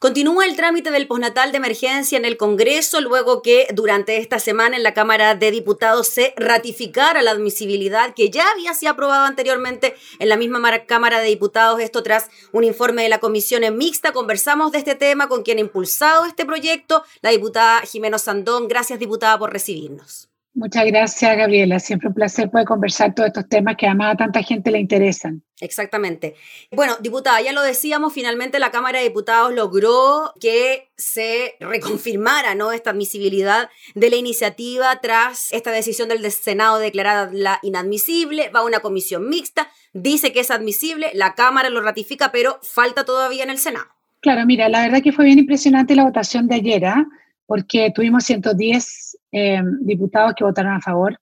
Continúa el trámite del postnatal de emergencia en el Congreso luego que durante esta semana en la Cámara de Diputados se ratificara la admisibilidad que ya había sido aprobado anteriormente en la misma Cámara de Diputados, esto tras un informe de la Comisión en Mixta. Conversamos de este tema con quien ha impulsado este proyecto, la diputada Jimeno Sandón. Gracias, diputada, por recibirnos. Muchas gracias, Gabriela. Siempre un placer poder conversar todos estos temas que además a tanta gente le interesan. Exactamente. Bueno, diputada, ya lo decíamos, finalmente la Cámara de Diputados logró que se reconfirmara ¿no? esta admisibilidad de la iniciativa tras esta decisión del Senado declarada la inadmisible, va a una comisión mixta, dice que es admisible, la Cámara lo ratifica, pero falta todavía en el Senado. Claro, mira, la verdad que fue bien impresionante la votación de ayer, ¿ah? Porque tuvimos 110 eh, diputados que votaron a favor.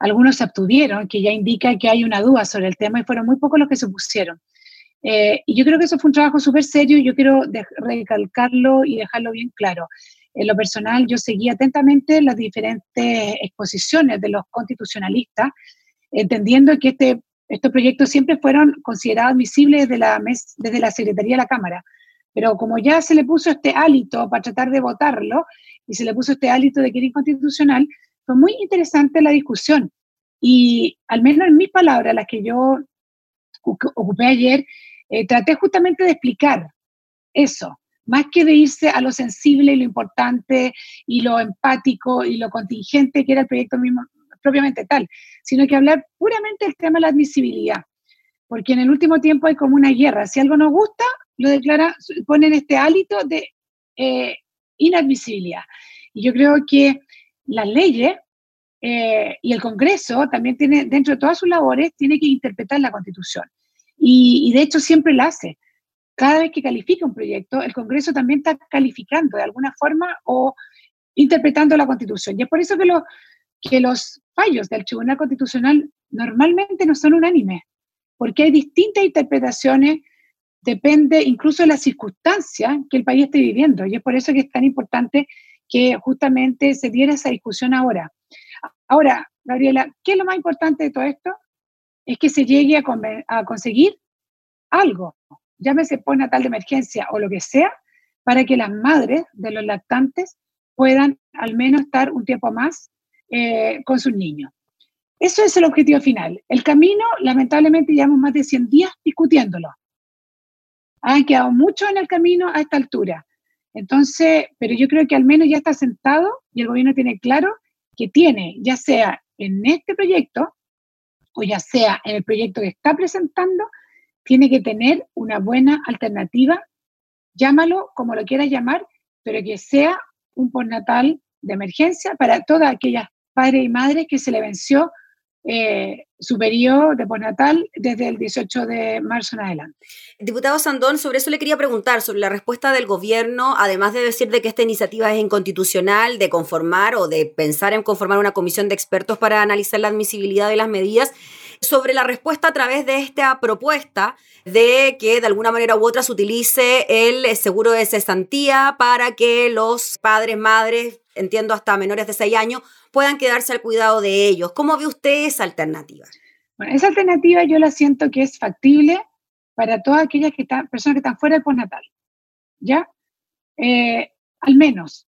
Algunos se abstuvieron, que ya indica que hay una duda sobre el tema y fueron muy pocos los que se opusieron. Eh, y yo creo que eso fue un trabajo súper serio y yo quiero recalcarlo y dejarlo bien claro. En lo personal, yo seguí atentamente las diferentes exposiciones de los constitucionalistas, entendiendo que este, estos proyectos siempre fueron considerados admisibles desde la, desde la Secretaría de la Cámara. Pero como ya se le puso este hálito para tratar de votarlo y se le puso este hálito de que era inconstitucional, fue muy interesante la discusión. Y al menos en mis palabras, las que yo ocupé ayer, eh, traté justamente de explicar eso, más que de irse a lo sensible y lo importante y lo empático y lo contingente que era el proyecto mismo propiamente tal, sino que hablar puramente del tema de la admisibilidad. Porque en el último tiempo hay como una guerra. Si algo nos gusta, lo declara, ponen este hálito de eh, inadmisibilidad. Y yo creo que las leyes eh, y el Congreso también tiene, dentro de todas sus labores, tiene que interpretar la Constitución. Y, de hecho siempre la hace. Cada vez que califica un proyecto, el Congreso también está calificando de alguna forma o interpretando la Constitución. Y es por eso que, lo, que los fallos del Tribunal Constitucional normalmente no son unánimes, porque hay distintas interpretaciones depende incluso de las circunstancias que el país esté viviendo. Y es por eso que es tan importante que justamente se diera esa discusión ahora. Ahora, Gabriela, ¿qué es lo más importante de todo esto? Es que se llegue a, conseguir algo, llámese natal de emergencia o lo que sea, para que las madres de los lactantes puedan al menos estar un tiempo más eh, con sus niños. Eso es el objetivo final. El camino, lamentablemente, llevamos más de 100 días discutiéndolo han quedado mucho en el camino a esta altura. Entonces, pero yo creo que al menos ya está sentado y el gobierno tiene claro que tiene, ya sea en este proyecto o ya sea en el proyecto que está presentando, tiene que tener una buena alternativa, llámalo como lo quieras llamar, pero que sea un postnatal de emergencia para todas aquellas padres y madres que se le venció eh, su periodo de postnatal desde el 18 de marzo en adelante. Diputado Sandón, sobre eso le quería preguntar, sobre la respuesta del gobierno, además de decir de que esta iniciativa es inconstitucional, de conformar o de pensar en conformar una comisión de expertos para analizar la admisibilidad de las medidas, sobre la respuesta a través de esta propuesta de que de alguna manera u otra se utilice el seguro de cesantía para que los padres, madres, entiendo hasta menores de 6 años, puedan quedarse al cuidado de ellos. ¿Cómo ve usted esa alternativa? Esa alternativa yo la siento que es factible para todas aquellas que están, personas que están fuera del postnatal. ¿Ya? Eh, al menos.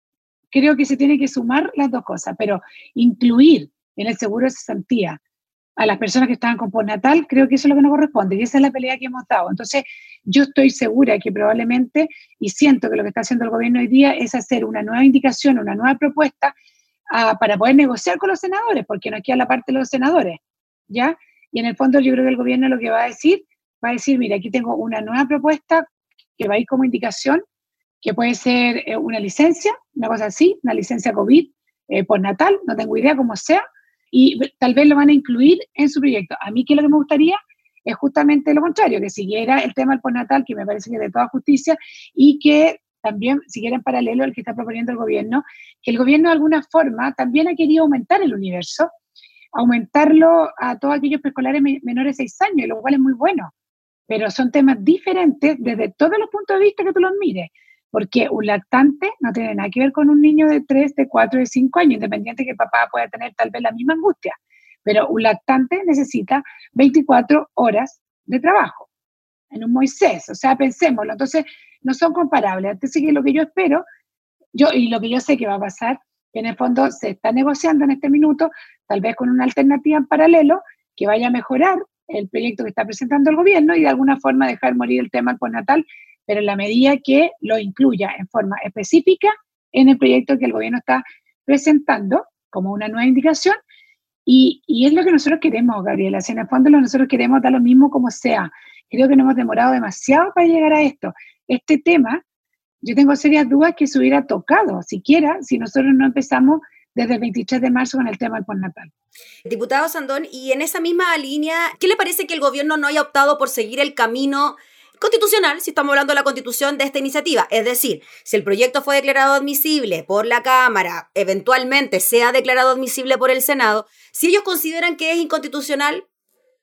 Creo que se tiene que sumar las dos cosas, pero incluir en el seguro de cesantía a las personas que estaban con postnatal, creo que eso es lo que nos corresponde y esa es la pelea que hemos dado. Entonces, yo estoy segura que probablemente, y siento que lo que está haciendo el gobierno hoy día es hacer una nueva indicación, una nueva propuesta para poder negociar con los senadores, porque no queda la parte de los senadores, ¿ya? Y en el fondo yo creo que el gobierno lo que va a decir, va a decir, mira, aquí tengo una nueva propuesta que va a ir como indicación, que puede ser eh, una licencia, una cosa así, una licencia COVID eh, por natal, no tengo idea cómo sea, y tal vez lo van a incluir en su proyecto. A mí que lo que me gustaría es justamente lo contrario, que siguiera el tema del postnatal, que me parece que es de toda justicia, y que también siguiera en paralelo al que está proponiendo el gobierno, que el gobierno de alguna forma también ha querido aumentar el universo, aumentarlo a todos aquellos preescolares menores de 6 años, lo cual es muy bueno, pero son temas diferentes desde todos los puntos de vista que tú los mires, porque un lactante no tiene nada que ver con un niño de 3, de 4, de 5 años, independiente que papá pueda tener tal vez la misma angustia, pero un lactante necesita 24 horas de trabajo en un Moisés, o sea, pensémoslo. Entonces, no son comparables. Entonces, que lo que yo espero, yo y lo que yo sé que va a pasar, que en el fondo se está negociando en este minuto, tal vez con una alternativa en paralelo, que vaya a mejorar el proyecto que está presentando el gobierno y de alguna forma dejar morir el tema del natal, pero en la medida que lo incluya en forma específica en el proyecto que el gobierno está presentando como una nueva indicación. Y, y es lo que nosotros queremos, Gabriela. Si en el fondo lo nosotros queremos dar lo mismo como sea. Creo que no hemos demorado demasiado para llegar a esto. Este tema, yo tengo serias dudas que se hubiera tocado, siquiera, si nosotros no empezamos desde el 23 de marzo con el tema del postnatal. Diputado Sandón, y en esa misma línea, ¿qué le parece que el gobierno no haya optado por seguir el camino constitucional, si estamos hablando de la constitución de esta iniciativa? Es decir, si el proyecto fue declarado admisible por la Cámara, eventualmente sea declarado admisible por el Senado, si ellos consideran que es inconstitucional,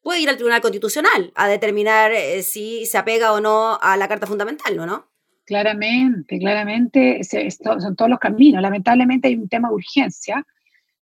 puede ir al Tribunal Constitucional a determinar eh, si se apega o no a la Carta Fundamental, ¿no? Claramente, claramente, son todos los caminos. Lamentablemente hay un tema de urgencia,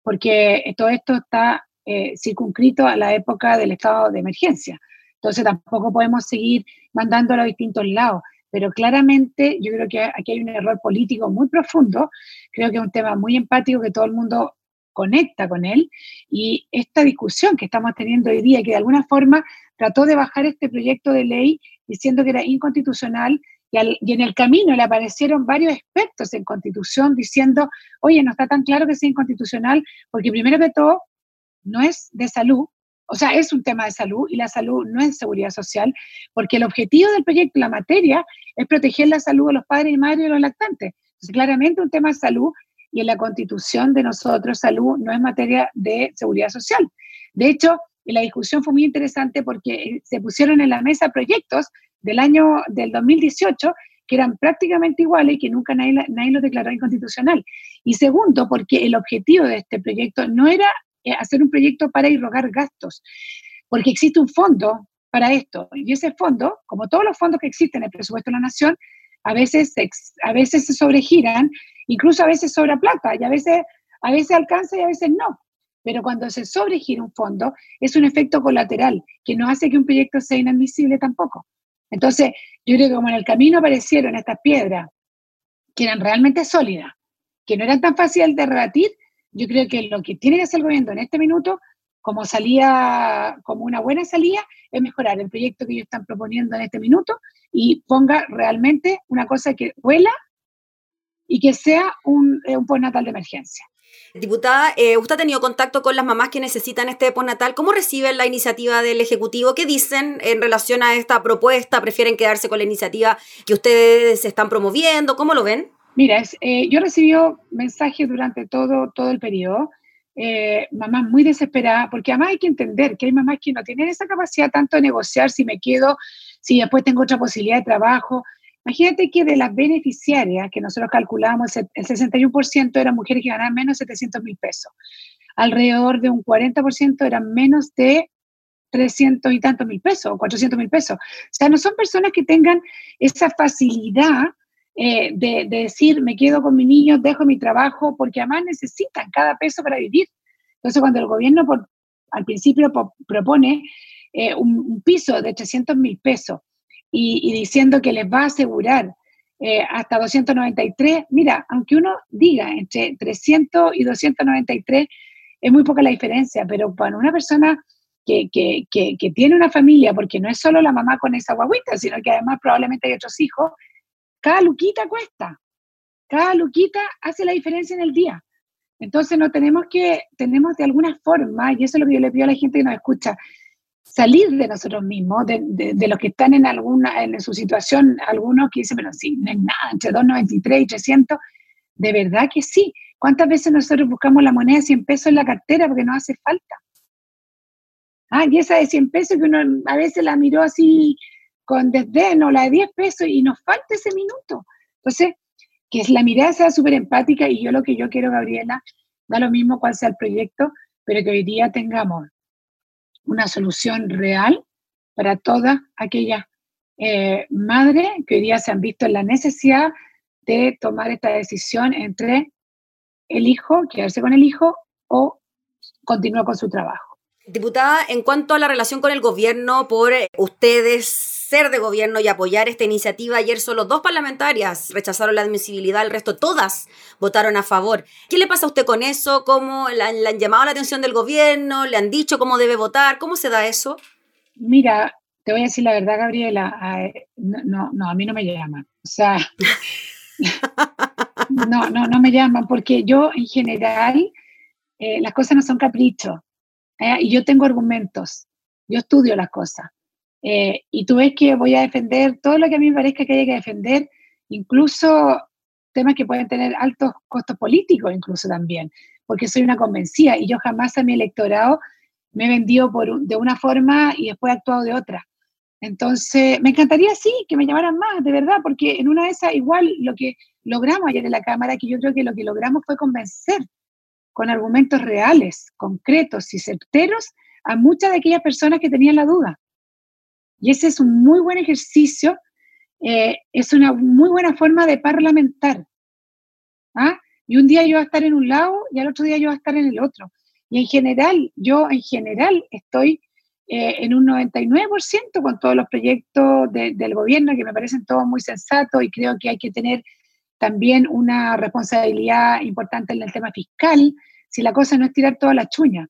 porque todo esto está eh, circunscrito a la época del estado de emergencia. Entonces tampoco podemos seguir mandándolo a distintos lados. Pero claramente yo creo que aquí hay un error político muy profundo. Creo que es un tema muy empático que todo el mundo conecta con él. Y esta discusión que estamos teniendo hoy día, que de alguna forma trató de bajar este proyecto de ley diciendo que era inconstitucional y, en el camino le aparecieron varios expertos en constitución diciendo, oye, no está tan claro que sea inconstitucional, porque primero que todo, no es de salud, o sea, es un tema de salud y la salud no es seguridad social, porque el objetivo del proyecto, la materia, es proteger la salud de los padres y madres de los lactantes. Entonces, claramente un tema de salud y en la constitución de nosotros, salud no es materia de seguridad social. De hecho, la discusión fue muy interesante porque se pusieron en la mesa proyectos del año del 2018 que eran prácticamente iguales y que nunca nadie, nadie los declaró inconstitucional. Y segundo, porque el objetivo de este proyecto no era eh, hacer un proyecto para irrogar gastos, porque existe un fondo para esto. Y ese fondo, como todos los fondos que existen en el presupuesto de la nación, a veces, a veces se sobregiran, incluso a veces sobra plata, y a veces, a veces alcanza y a veces no. Pero cuando se sobregira un fondo, es un efecto colateral que no hace que un proyecto sea inadmisible tampoco. Entonces, yo creo que como en el camino aparecieron estas piedras que eran realmente sólidas, que no eran tan fáciles de rebatir, yo creo que lo que tiene que hacer el gobierno en este minuto, como salía, como una buena salida, es mejorar el proyecto que ellos están proponiendo en este minuto y ponga realmente una cosa que vuela y que sea un, eh, un postnatal de emergencia. Diputada, eh, usted ha tenido contacto con las mamás que necesitan este postnatal. ¿Cómo reciben la iniciativa del Ejecutivo? ¿Qué dicen en relación a esta propuesta? ¿Prefieren quedarse con la iniciativa que ustedes están promoviendo? ¿Cómo lo ven? Mira, eh, yo recibí mensajes durante todo, todo el periodo, eh, mamás muy desesperadas, porque además hay que entender que hay mamás que no tienen esa capacidad tanto de negociar si me quedo, si después tengo otra posibilidad de trabajo, Imagínate que de las beneficiarias que nosotros calculamos, el 61% eran mujeres que ganaban menos de 700 mil pesos. Alrededor de un 40% eran menos de 300 y tantos mil pesos, o 400 mil pesos. O sea, no son personas que tengan esa facilidad eh, de, decir, me quedo con mi niño, dejo mi trabajo, porque además necesitan cada peso para vivir. Entonces, cuando el gobierno por, al principio propone eh, un, un, piso de 300 mil pesos y, diciendo que les va a asegurar eh, hasta 293, mira, aunque uno diga entre 300 y 293, es muy poca la diferencia, pero para una persona que, que, que, tiene una familia, porque no es solo la mamá con esa guaguita, sino que además probablemente hay otros hijos, cada luquita cuesta, cada luquita hace la diferencia en el día. Entonces no tenemos que, tenemos de alguna forma, y eso es lo que yo le pido a la gente que nos escucha, salir de nosotros mismos, de, de, los que están en alguna, en su situación, algunos que dicen, pero sí, no es nada, entre 2,93 y 300, de verdad que sí. ¿Cuántas veces nosotros buscamos la moneda de 100 pesos en la cartera porque nos hace falta? Ah, y esa de 100 pesos que uno a veces la miró así con desdén o la de 10 pesos y nos falta ese minuto. Entonces, que la mirada sea súper empática y yo lo que yo quiero, Gabriela, da lo mismo cuál sea el proyecto, pero que hoy día tengamos una solución real para todas aquellas eh, madres que hoy día se han visto en la necesidad de tomar esta decisión entre el hijo, quedarse con el hijo o continuar con su trabajo. Diputada, en cuanto a la relación con el gobierno, por ustedes ser de gobierno y apoyar esta iniciativa. Ayer solo dos parlamentarias rechazaron la admisibilidad, el resto todas votaron a favor. ¿Qué le pasa a usted con eso? ¿Cómo le han, llamado la atención del gobierno? ¿Le han dicho cómo debe votar? ¿Cómo se da eso? Mira, te voy a decir la verdad, Gabriela, no, no, a mí no me llaman. O sea, no, no, no me llaman porque yo en general eh, las cosas no son caprichos ¿eh? y yo tengo argumentos, yo estudio las cosas. Eh, y tú ves que voy a defender todo lo que a mí me parezca que haya que defender, incluso temas que pueden tener altos costos políticos, incluso también, porque soy una convencida y yo jamás a mi electorado me he vendido por, de una forma y después he actuado de otra. Entonces, me encantaría, sí, que me llamaran más, de verdad, porque en una de esas, igual lo que logramos ayer en la Cámara, que yo creo que lo que logramos fue convencer con argumentos reales, concretos y certeros a muchas de aquellas personas que tenían la duda. Y ese es un muy buen ejercicio, eh, es una muy buena forma de parlamentar. ¿ah? Y un día yo voy a estar en un lado y al otro día yo voy a estar en el otro. Y en general, yo en general estoy eh, en un 99% con todos los proyectos del gobierno que me parecen todos muy sensatos y creo que hay que tener también una responsabilidad importante en el tema fiscal, si la cosa no es tirar toda la chuña.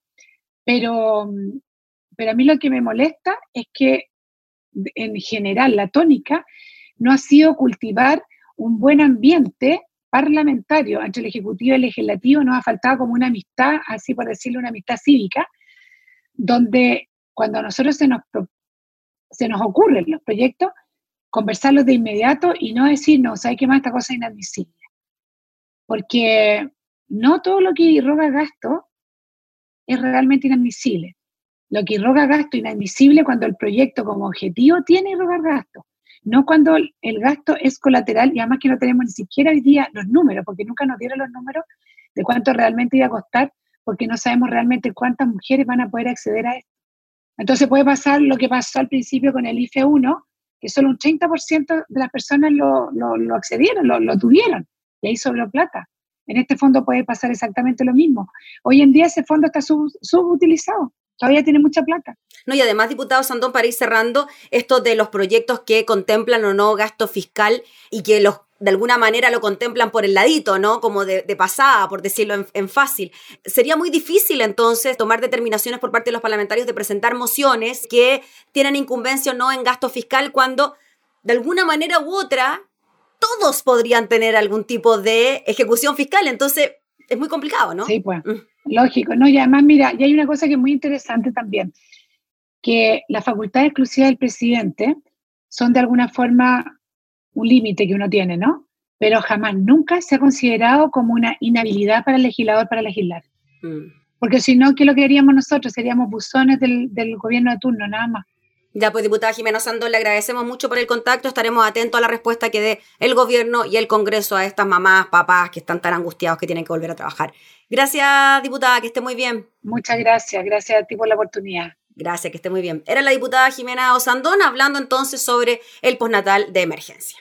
Pero, pero a mí lo que me molesta es que en general la tónica no ha sido cultivar un buen ambiente parlamentario entre el Ejecutivo y el Legislativo, nos ha faltado como una amistad, así por decirlo, una amistad cívica, donde cuando a nosotros se nos, se nos ocurren los proyectos, conversarlos de inmediato y no decir, no, ¿sabes qué más? Esta cosa es inadmisible. Porque no todo lo que irroga gasto es realmente inadmisible. Lo que irroga gasto inadmisible cuando el proyecto como objetivo tiene irrogar gasto, no cuando el gasto es colateral y además que no tenemos ni siquiera hoy día los números, porque nunca nos dieron los números de cuánto realmente iba a costar, porque no sabemos realmente cuántas mujeres van a poder acceder a esto. Entonces puede pasar lo que pasó al principio con el IFE 1, que solo un 30% de las personas lo, accedieron, lo, tuvieron, y ahí sobró plata. En este fondo puede pasar exactamente lo mismo. Hoy en día ese fondo está subutilizado, todavía tiene mucha plata. No, y además, diputado Sandón, para ir cerrando, esto de los proyectos que contemplan o no gasto fiscal y que los de alguna manera lo contemplan por el ladito, ¿no? Como de, pasada, por decirlo en, fácil. Sería muy difícil entonces tomar determinaciones por parte de los parlamentarios de presentar mociones que tienen incumbencia o no en gasto fiscal cuando de alguna manera u otra todos podrían tener algún tipo de ejecución fiscal. Entonces es muy complicado, ¿no? Sí, pues. Mm. Lógico, ¿no? Y además, mira, y hay una cosa que es muy interesante también, que la facultad exclusiva del presidente son de alguna forma un límite que uno tiene, ¿no? Pero jamás, nunca se ha considerado como una inhabilidad para el legislador para legislar. Mm. Porque si no, ¿qué es lo que haríamos nosotros? Seríamos buzones del, gobierno de turno, nada más. Ya, pues, diputada Jimena Sandón, le agradecemos mucho por el contacto. Estaremos atentos a la respuesta que dé el gobierno y el Congreso a estas mamás, papás que están tan angustiados que tienen que volver a trabajar. Gracias, diputada, que esté muy bien. Muchas gracias. Gracias a ti por la oportunidad. Gracias, que esté muy bien. Era la diputada Jimena Osandón hablando entonces sobre el postnatal de emergencia.